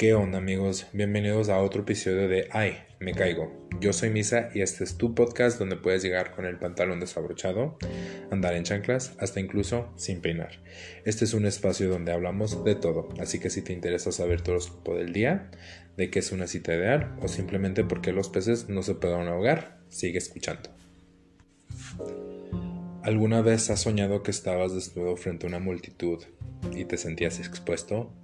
¿Qué onda amigos? Bienvenidos a otro episodio de Ay, me caigo. Yo soy Misa y este es tu podcast donde puedes llegar con el pantalón desabrochado, andar en chanclas, hasta incluso sin peinar. Este es un espacio donde hablamos de todo, así que si te interesa saber todo el del día, de qué es una cita ideal o simplemente por qué los peces no se pueden ahogar, sigue escuchando. ¿Alguna vez has soñado que estabas desnudo frente a una multitud y te sentías expuesto?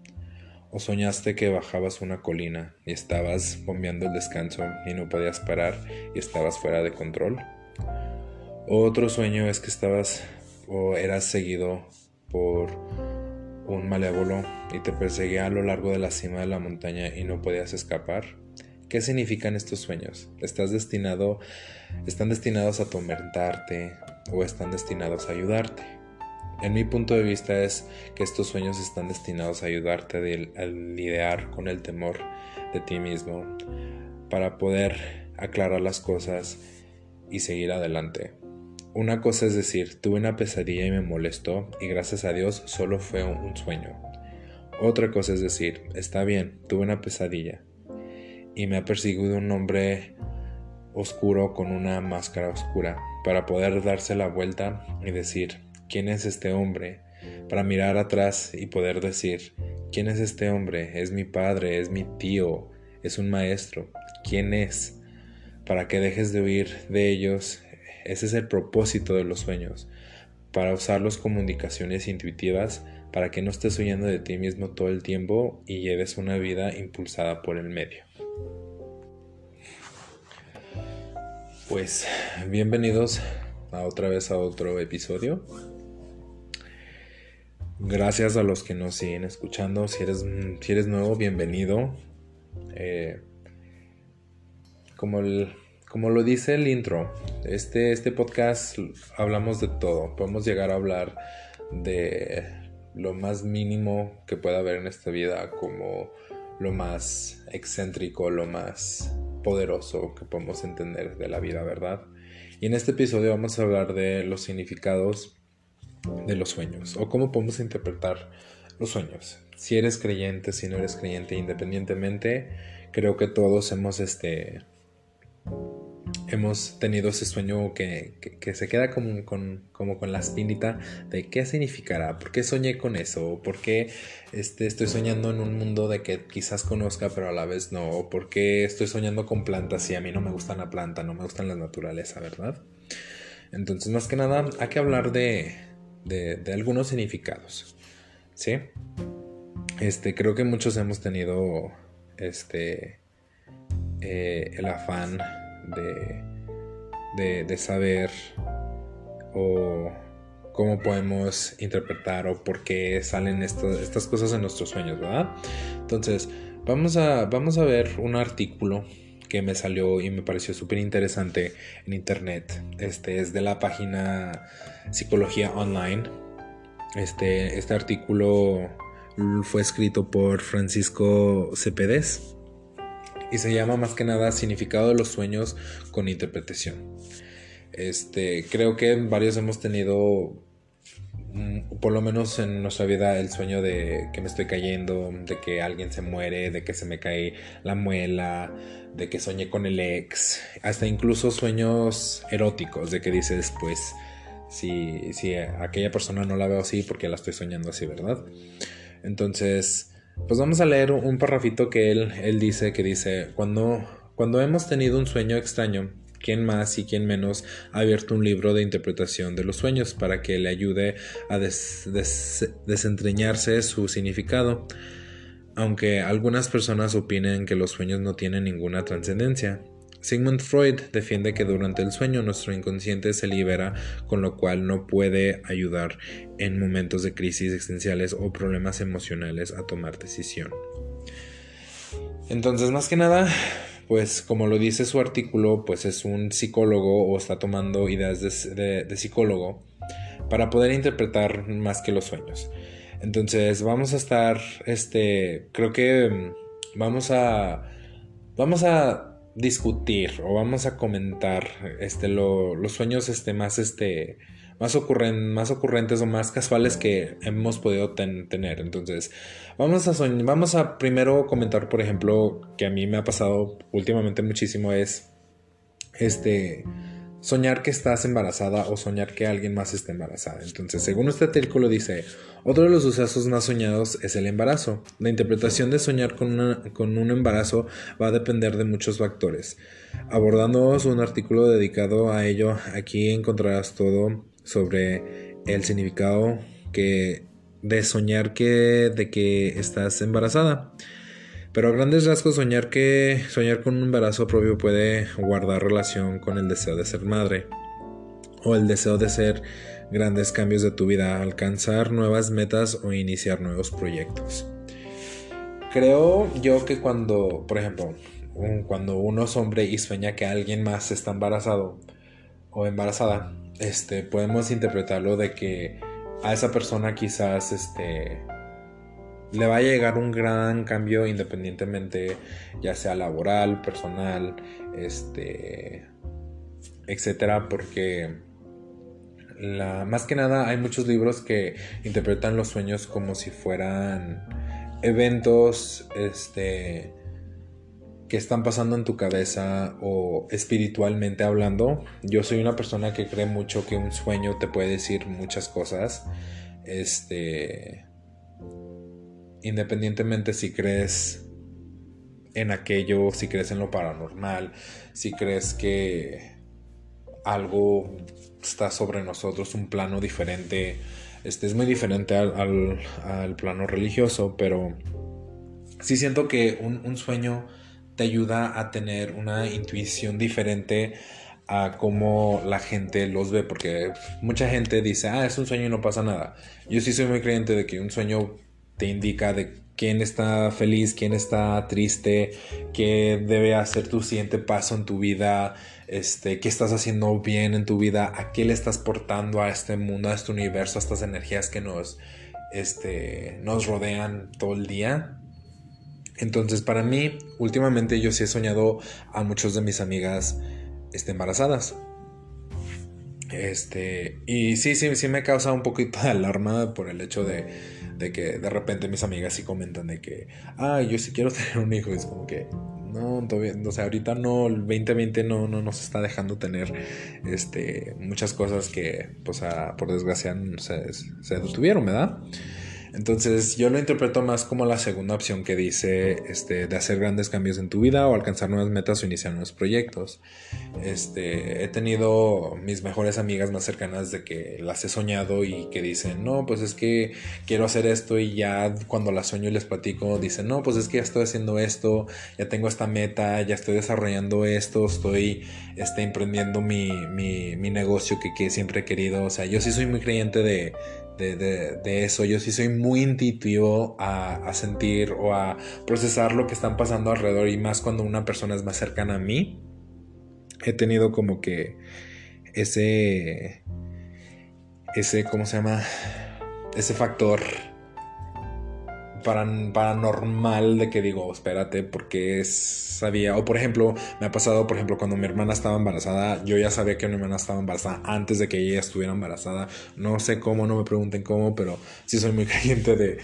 ¿O soñaste que bajabas una colina y estabas bombeando el descanso y no podías parar y estabas fuera de control? ¿O otro sueño es que estabas o eras seguido por un malévolo y te perseguía a lo largo de la cima de la montaña y no podías escapar? ¿Qué significan estos sueños? ¿Estás destinado, están destinados a atormentarte o están destinados a ayudarte? En mi punto de vista es que estos sueños están destinados a ayudarte a lidiar con el temor de ti mismo para poder aclarar las cosas y seguir adelante. Una cosa es decir, tuve una pesadilla y me molestó y gracias a Dios solo fue un sueño. Otra cosa es decir, está bien, tuve una pesadilla y me ha perseguido un hombre oscuro con una máscara oscura para poder darse la vuelta y decir, quién es este hombre, para mirar atrás y poder decir, ¿quién es este hombre? Es mi padre, es mi tío, es un maestro, ¿quién es? Para que dejes de huir de ellos, ese es el propósito de los sueños, para usarlos como indicaciones intuitivas, para que no estés huyendo de ti mismo todo el tiempo y lleves una vida impulsada por el medio. Pues bienvenidos a otra vez a otro episodio. Gracias a los que nos siguen escuchando. Si eres, si eres nuevo, bienvenido. Eh, como, como lo dice el intro, este, este podcast hablamos de todo. Podemos llegar a hablar de lo más mínimo que pueda haber en esta vida, como lo más excéntrico, lo más poderoso que podemos entender de la vida, ¿verdad? Y en este episodio vamos a hablar de los significados de los sueños o cómo podemos interpretar los sueños. Si eres creyente, si no eres creyente, independientemente, creo que todos hemos este hemos tenido ese sueño que, se queda como con, como con la espinita de qué significará, por qué soñé con eso, por qué este, estoy soñando en un mundo de que quizás conozca pero a la vez no, por qué estoy soñando con plantas y a mí no me gustan la planta, no me gustan la naturaleza, ¿verdad? Entonces, más que nada, hay que hablar de, de, algunos significados. ¿Sí? Este, creo que muchos hemos tenido este, eh, el afán de, de, saber o cómo podemos interpretar o por qué salen estas cosas en nuestros sueños, ¿verdad? Entonces, vamos a, vamos a ver un artículo que me salió y me pareció súper interesante en internet. Este es de la página Psicología Online. Este, este artículo fue escrito por Francisco Cepedés y se llama más que nada Significado de los sueños con interpretación. Este, creo que varios hemos tenido por lo menos en nuestra vida, el sueño de que me estoy cayendo, de que alguien se muere, de que se me cae la muela, de que soñé con el ex, hasta incluso sueños eróticos, de que dices, pues, si, si aquella persona no la veo así, porque la estoy soñando así, ¿verdad? Entonces, pues vamos a leer un parrafito que él, él dice, que dice, cuando, cuando hemos tenido un sueño extraño, quién más y quién menos ha abierto un libro de interpretación de los sueños para que le ayude a desentrañarse su significado. Aunque algunas personas opinen que los sueños no tienen ninguna trascendencia. Sigmund Freud defiende que durante el sueño nuestro inconsciente se libera, con lo cual no puede ayudar en momentos de crisis existenciales o problemas emocionales a tomar decisión. Entonces, más que nada, pues como lo dice su artículo, pues es un psicólogo o está tomando ideas de, psicólogo para poder interpretar más que los sueños. Entonces vamos a estar, este, creo que mm, vamos a, vamos a discutir o vamos a comentar, este, los sueños, este, más, este, más, ocurren, más ocurrentes o más casuales que hemos podido tener. Entonces, vamos a, vamos a primero comentar, por ejemplo, que a mí me ha pasado últimamente muchísimo es este soñar que estás embarazada o soñar que alguien más está embarazada. Entonces, según este artículo dice, otro de los sucesos más soñados es el embarazo. La interpretación de soñar con, con un embarazo va a depender de muchos factores. Abordando un artículo dedicado a ello, aquí encontrarás todo sobre el significado que de soñar que de que estás embarazada. Pero a grandes rasgos soñar que soñar con un embarazo propio puede guardar relación con el deseo de ser madre o el deseo de hacer grandes cambios de tu vida, alcanzar nuevas metas o iniciar nuevos proyectos. Creo yo que cuando, por ejemplo, cuando uno es hombre y sueña que alguien más está embarazado o embarazada, este, podemos interpretarlo de que a esa persona quizás este, le va a llegar un gran cambio independientemente ya sea laboral, personal, este, etcétera, porque la, más que nada hay muchos libros que interpretan los sueños como si fueran eventos, este, que están pasando en tu cabeza o espiritualmente hablando. Yo soy una persona que cree mucho que un sueño te puede decir muchas cosas. Este independientemente si crees en aquello, si crees en lo paranormal, si crees que algo está sobre nosotros, un plano diferente, este es muy diferente al, plano religioso, pero sí siento que un, sueño te ayuda a tener una intuición diferente a cómo la gente los ve, porque mucha gente dice, ah, es un sueño y no pasa nada. Yo sí soy muy creyente de que un sueño te indica de quién está feliz, quién está triste, qué debe hacer tu siguiente paso en tu vida, este, qué estás haciendo bien en tu vida, a qué le estás portando a este mundo, a este universo, a estas energías que nos, este, nos rodean todo el día. Entonces, para mí, últimamente yo sí he soñado a muchos de mis amigas este, embarazadas. Este, y sí, sí, sí me causa un poquito de alarma por el hecho de, de que de repente mis amigas sí comentan de que, ah, yo sí quiero tener un hijo. es como que, no, todavía, o sea, ahorita no, el 2020 no, no nos está dejando tener este, muchas cosas que, pues, por desgracia, se, se detuvieron, ¿verdad? Entonces yo lo interpreto más como la segunda opción que dice este, de hacer grandes cambios en tu vida o alcanzar nuevas metas o iniciar nuevos proyectos. Este, he tenido mis mejores amigas más cercanas de que las he soñado y que dicen, no, pues es que quiero hacer esto y ya cuando las sueño y les platico, dicen, no, pues es que ya estoy haciendo esto, ya tengo esta meta, ya estoy desarrollando esto, estoy este, emprendiendo mi, mi, negocio que, que siempre he querido. O sea, yo sí soy muy creyente de de, eso. Yo sí soy muy intuitivo a, sentir o a procesar lo que están pasando alrededor y más cuando una persona es más cercana a mí. He tenido como que ese, ese, ¿cómo se llama? Ese factor paranormal de que digo, espérate, porque sabía, o por ejemplo, me ha pasado, por ejemplo, cuando mi hermana estaba embarazada, yo ya sabía que mi hermana estaba embarazada antes de que ella estuviera embarazada. No sé cómo, no me pregunten cómo, pero sí soy muy creyente de,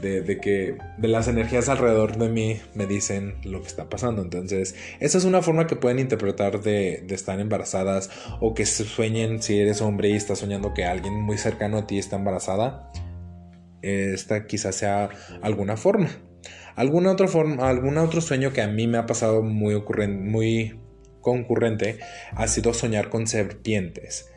de, que de las energías alrededor de mí me dicen lo que está pasando. Entonces, esa es una forma que pueden interpretar de, de, estar embarazadas o que sueñen si eres hombre y estás soñando que alguien muy cercano a ti está embarazada esta quizás sea alguna forma. Alguna otra forma, algún otro sueño que a mí me ha pasado muy, muy concurrente ha sido soñar con serpientes.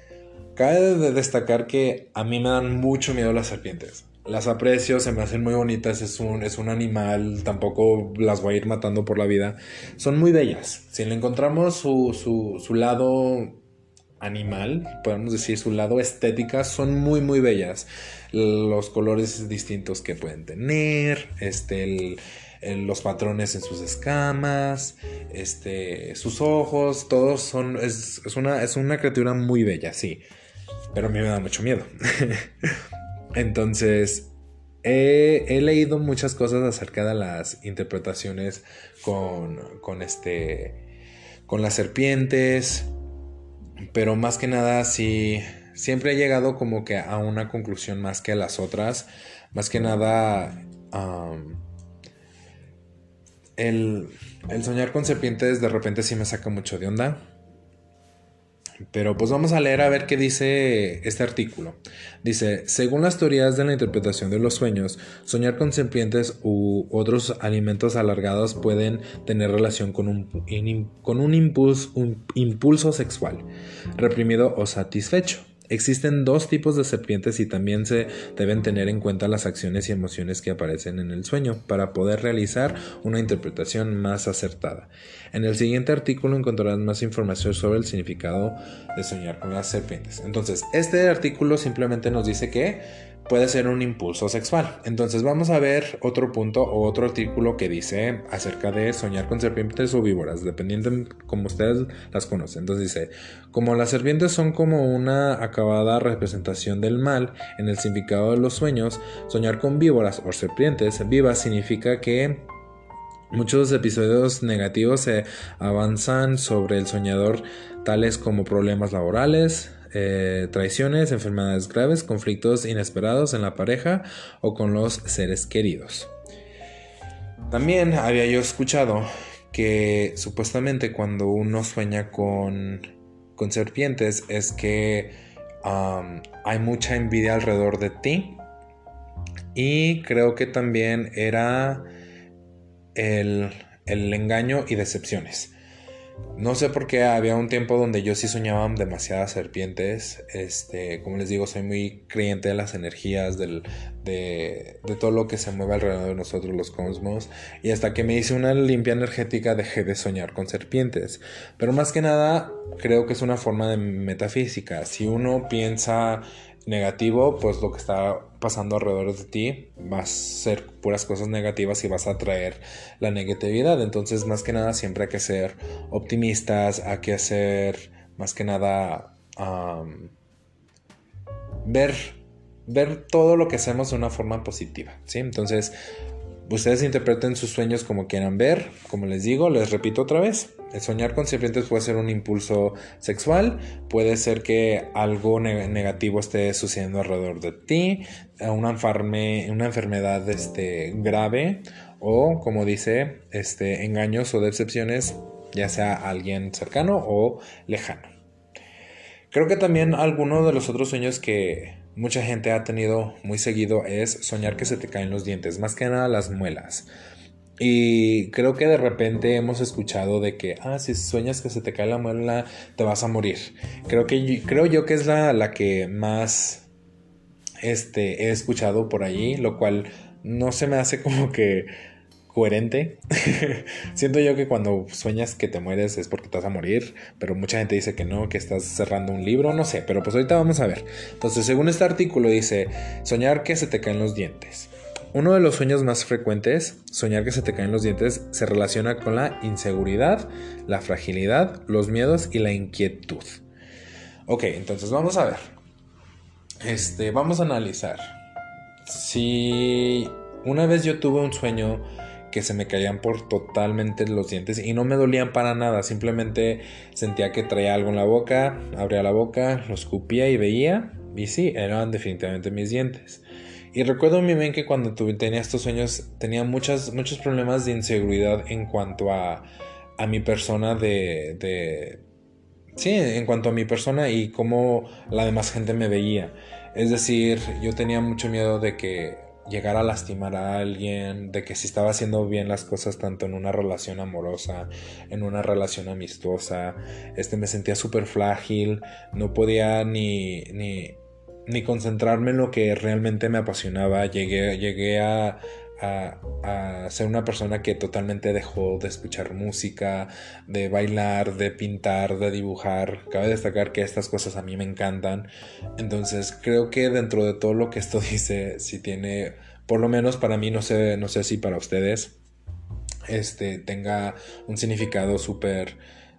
Cabe de destacar que a mí me dan mucho miedo las serpientes. Las aprecio, se me hacen muy bonitas, es un, es un animal, tampoco las voy a ir matando por la vida. Son muy bellas. Si le encontramos su, su, su lado animal, podemos decir su lado estética, son muy muy bellas. Los colores distintos que pueden tener, este, los patrones en sus escamas, este, sus ojos, todos son, es, una, es una criatura muy bella, sí, pero a mí me da mucho miedo. Entonces, he, he, leído muchas cosas acerca de las interpretaciones con, con este, con las serpientes, pero más que nada sí, siempre he llegado como que a una conclusión más que las otras. Más que nada, el, soñar con serpientes de repente sí me saca mucho de onda. Pero pues vamos a leer a ver qué dice este artículo. Dice, según las teorías de la interpretación de los sueños, soñar con serpientes u otros alimentos alargados pueden tener relación con un, con un impulso sexual, reprimido o satisfecho. Existen dos tipos de serpientes y también se deben tener en cuenta las acciones y emociones que aparecen en el sueño para poder realizar una interpretación más acertada. En el siguiente artículo encontrarás más información sobre el significado de soñar con las serpientes. Entonces, este artículo simplemente nos dice que puede ser un impulso sexual. Entonces vamos a ver otro punto o otro artículo que dice acerca de soñar con serpientes o víboras, dependiendo de como ustedes las conocen. Entonces dice, como las serpientes son como una acabada representación del mal en el significado de los sueños, soñar con víboras o serpientes vivas significa que Muchos episodios negativos se avanzan sobre el soñador, tales como problemas laborales, eh, traiciones, enfermedades graves, conflictos inesperados en la pareja o con los seres queridos. También había yo escuchado que supuestamente cuando uno sueña con, con serpientes es que hay mucha envidia alrededor de ti. Y creo que también era el, el engaño y decepciones. No sé por qué había un tiempo donde yo sí soñaba demasiadas serpientes. Este, como les digo, soy muy creyente de las energías, de, todo lo que se mueve alrededor de nosotros, los cosmos. Y hasta que me hice una limpia energética dejé de soñar con serpientes. Pero más que nada, creo que es una forma de metafísica. Si uno piensa negativo, pues lo que está pasando alrededor de ti va a ser puras cosas negativas y vas a traer la negatividad. Entonces, más que nada, siempre hay que ser optimistas, hay que hacer más que nada ver, ver todo lo que hacemos de una forma positiva. ¿sí? Entonces, Ustedes interpreten sus sueños como quieran ver. Como les digo, les repito otra vez. El soñar con serpientes puede ser un impulso sexual, puede ser que algo negativo esté sucediendo alrededor de ti, una, una enfermedad este, grave o, como dice, este, engaños o decepciones, ya sea alguien cercano o lejano. Creo que también alguno de los otros sueños que mucha gente ha tenido muy seguido es soñar que se te caen los dientes, más que nada las muelas. Y creo que de repente hemos escuchado de que, ah, si sueñas que se te cae la muela, te vas a morir. Creo, que, creo yo que es la, la que más este, he escuchado por allí, lo cual no se me hace como que coherente. Siento yo que cuando sueñas que te mueres es porque te vas a morir, pero mucha gente dice que no, que estás cerrando un libro, no sé, pero pues ahorita vamos a ver. Entonces, según este artículo dice, soñar que se te caen los dientes. Uno de los sueños más frecuentes, soñar que se te caen los dientes, se relaciona con la inseguridad, la fragilidad, los miedos y la inquietud. Ok, entonces vamos a ver. Este, vamos a analizar. Si una vez yo tuve un sueño que se me caían por totalmente los dientes y no me dolían para nada, simplemente sentía que traía algo en la boca, abría la boca, lo escupía y veía y sí, eran definitivamente mis dientes. Y recuerdo muy bien que cuando tuve, tenía estos sueños tenía muchas, muchos problemas de inseguridad en cuanto a, a mi persona de, de... Sí, en cuanto a mi persona y cómo la demás gente me veía. Es decir, yo tenía mucho miedo de que llegar a lastimar a alguien, de que si estaba haciendo bien las cosas tanto en una relación amorosa, en una relación amistosa, este me sentía súper frágil, no podía ni, ni, ni concentrarme en lo que realmente me apasionaba. Llegué, llegué a, a, ser una persona que totalmente dejó de escuchar música, de bailar, de pintar, de dibujar. Cabe destacar que estas cosas a mí me encantan. Entonces creo que dentro de todo lo que esto dice, si tiene, por lo menos para mí, no sé, no sé si para ustedes, este, tenga un significado súper,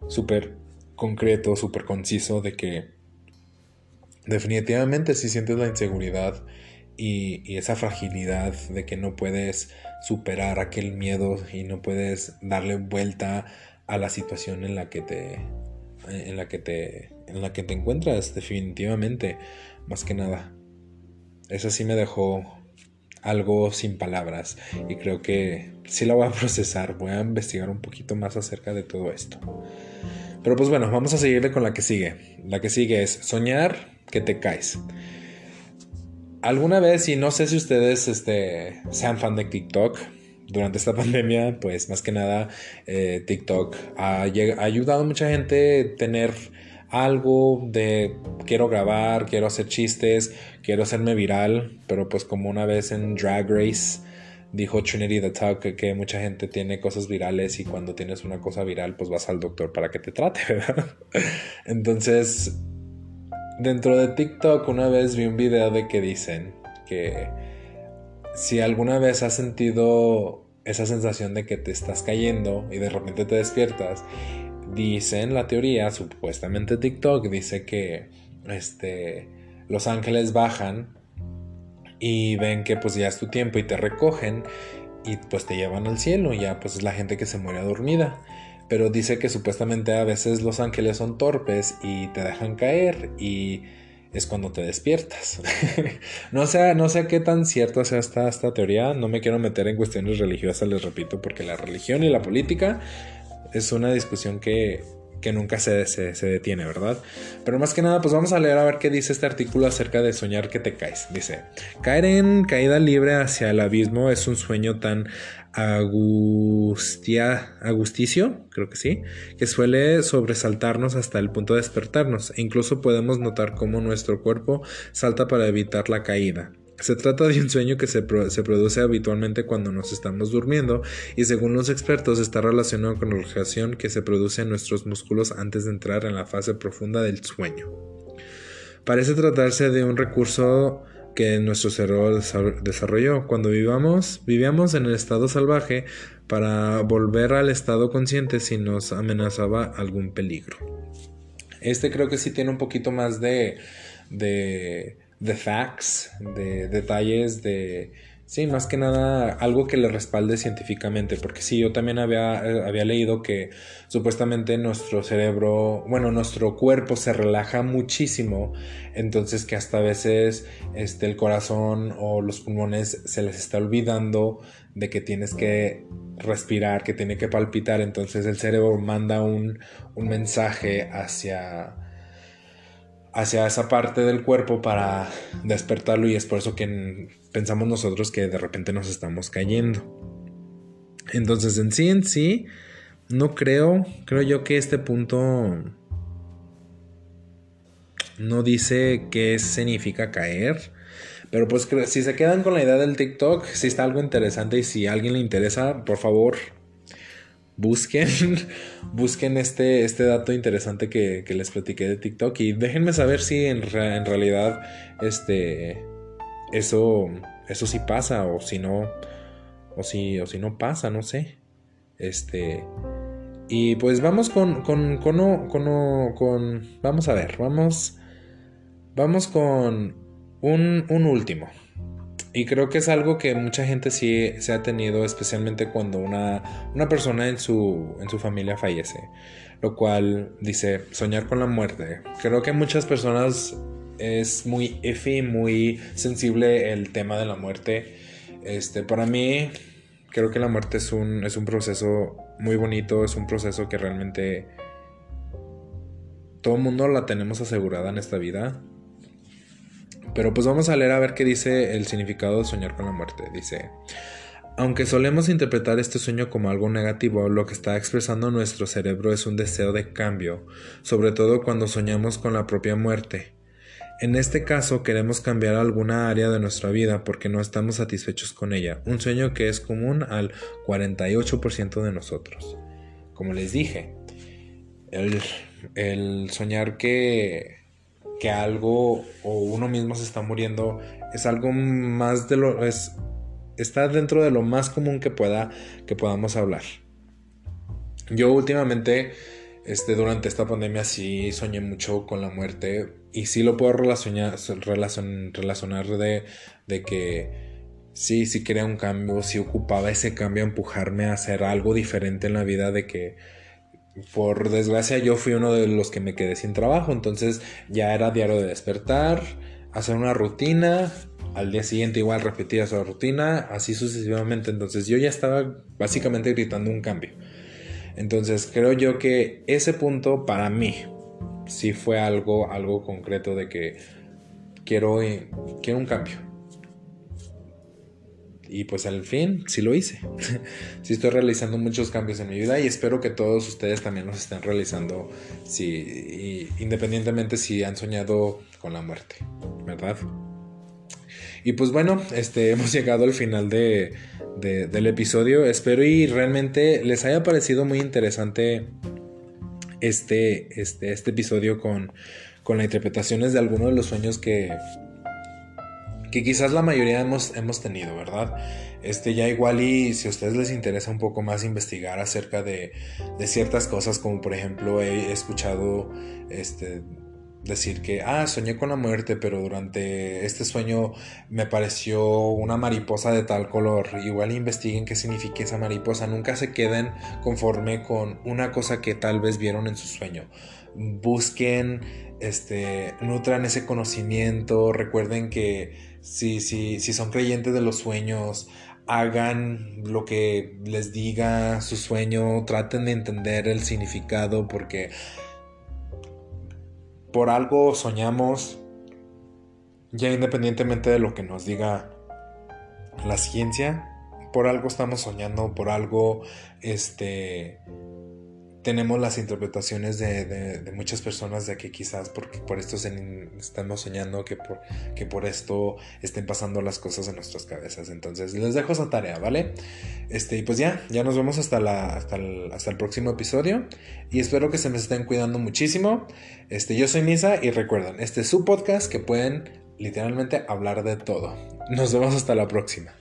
súper concreto, súper conciso de que definitivamente si sientes la inseguridad y, esa fragilidad de que no puedes superar aquel miedo y no puedes darle vuelta a la situación en la que te en la que te, en la que te encuentras, definitivamente, más que nada. Eso sí me dejó algo sin palabras y creo que sí la voy a procesar, voy a investigar un poquito más acerca de todo esto. Pero pues bueno, vamos a seguirle con la que sigue. La que sigue es soñar que te caes. Alguna vez, y no sé si ustedes este, sean fan de TikTok, durante esta pandemia, pues más que nada eh, TikTok ha, ayudado a mucha gente a tener algo de quiero grabar, quiero hacer chistes, quiero hacerme viral, pero pues como una vez en Drag Race dijo Trinity the Talk que, mucha gente tiene cosas virales y cuando tienes una cosa viral pues vas al doctor para que te trate, ¿verdad? Entonces, dentro de TikTok una vez vi un video de que dicen que si alguna vez has sentido esa sensación de que te estás cayendo y de repente te despiertas, dice en la teoría, supuestamente TikTok, dice que este, los ángeles bajan y ven que pues ya es tu tiempo y te recogen y pues te llevan al cielo, ya pues es la gente que se muere dormida. Pero dice que supuestamente a veces los ángeles son torpes y te dejan caer y es cuando te despiertas. no, sé, no sé qué tan cierto sea esta, esta teoría, no me quiero meter en cuestiones religiosas, les repito, porque la religión y la política es una discusión que, que nunca se, se, se, detiene, ¿verdad? Pero más que nada, pues vamos a leer a ver qué dice este artículo acerca de soñar que te caes. Dice, caer en caída libre hacia el abismo es un sueño tan agustia, agusticio, creo que sí, que suele sobresaltarnos hasta el punto de despertarnos e incluso podemos notar cómo nuestro cuerpo salta para evitar la caída. Se trata de un sueño que se, se, produce habitualmente cuando nos estamos durmiendo y según los expertos está relacionado con la relajación que se produce en nuestros músculos antes de entrar en la fase profunda del sueño. Parece tratarse de un recurso que nuestro cerebro desarrolló. Cuando vivamos, vivíamos en el estado salvaje para volver al estado consciente si nos amenazaba algún peligro. Este creo que sí tiene un poquito más de, de, de facts, de detalles, de Sí, más que nada algo que le respalde científicamente, porque sí, yo también había, eh, había, leído que supuestamente nuestro cerebro, bueno, nuestro cuerpo se relaja muchísimo, entonces que hasta a veces este, el corazón o los pulmones se les está olvidando de que tienes que respirar, que tiene que palpitar, entonces el cerebro manda un, un mensaje hacia hacia esa parte del cuerpo para despertarlo y es por eso que pensamos nosotros que de repente nos estamos cayendo. Entonces en sí en sí no creo, creo yo que este punto no dice qué significa caer. Pero pues si se quedan con la idea del TikTok, si está algo interesante y si a alguien le interesa, por favor, busquen, busquen este, este dato interesante que, les platiqué de TikTok y déjenme saber si en, en, realidad este, eso, eso sí pasa o si no, o si, o si no pasa, no sé. Este, y pues vamos con, con, con, con, con, vamos a ver, vamos, vamos con un, un último. Y creo que es algo que mucha gente sí se ha tenido, especialmente cuando una, una persona en su, en su familia fallece. Lo cual dice, soñar con la muerte. Creo que muchas personas es muy iffy, muy sensible el tema de la muerte. Este, para mí, creo que la muerte es un, es un proceso muy bonito, es un proceso que realmente todo el mundo la tenemos asegurada en esta vida. Pero pues vamos a leer a ver qué dice el significado de soñar con la muerte. Dice, aunque solemos interpretar este sueño como algo negativo, lo que está expresando nuestro cerebro es un deseo de cambio, sobre todo cuando soñamos con la propia muerte. En este caso queremos cambiar alguna área de nuestra vida porque no estamos satisfechos con ella, un sueño que es común al 48% de nosotros. Como les dije, el, soñar que que algo o uno mismo se está muriendo es algo más de lo es está dentro de lo más común que pueda que podamos hablar. Yo últimamente este durante esta pandemia sí soñé mucho con la muerte y sí lo puedo relacionar relacionar de, de que sí, sí quería un cambio, sí ocupaba ese cambio, empujarme a hacer algo diferente en la vida, de que por desgracia yo fui uno de los que me quedé sin trabajo, entonces ya era diario de despertar, hacer una rutina, al día siguiente igual repetir esa rutina, así sucesivamente, entonces yo ya estaba básicamente gritando un cambio. Entonces creo yo que ese punto para mí sí fue algo, algo concreto de que quiero, quiero un cambio y pues al fin sí lo hice. sí estoy realizando muchos cambios en mi vida y espero que todos ustedes también los estén realizando si, independientemente si han soñado con la muerte, ¿verdad? Y pues bueno, este, hemos llegado al final de, del episodio. Espero y realmente les haya parecido muy interesante este, este, este episodio con, con las interpretaciones de algunos de los sueños que, que quizás la mayoría hemos, hemos tenido, ¿verdad? Este, ya igual y si a ustedes les interesa un poco más investigar acerca de, de ciertas cosas, como por ejemplo he escuchado este, decir que, ah, soñé con la muerte, pero durante este sueño me pareció una mariposa de tal color. Igual investiguen qué significa esa mariposa. Nunca se queden conforme con una cosa que tal vez vieron en su sueño. Busquen, este, nutran ese conocimiento. Recuerden que si, si, si son creyentes de los sueños, hagan lo que les diga su sueño, traten de entender el significado porque por algo soñamos, ya independientemente de lo que nos diga la ciencia, por algo estamos soñando, por algo este tenemos las interpretaciones de, muchas personas de que quizás porque por esto estamos soñando que por, que por esto estén pasando las cosas en nuestras cabezas. Entonces les dejo esa tarea, ¿vale? Este, y pues ya, ya nos vemos hasta, el, hasta el próximo episodio y espero que se me estén cuidando muchísimo. Este, yo soy Nisa y recuerden, este es su podcast que pueden literalmente hablar de todo. Nos vemos hasta la próxima.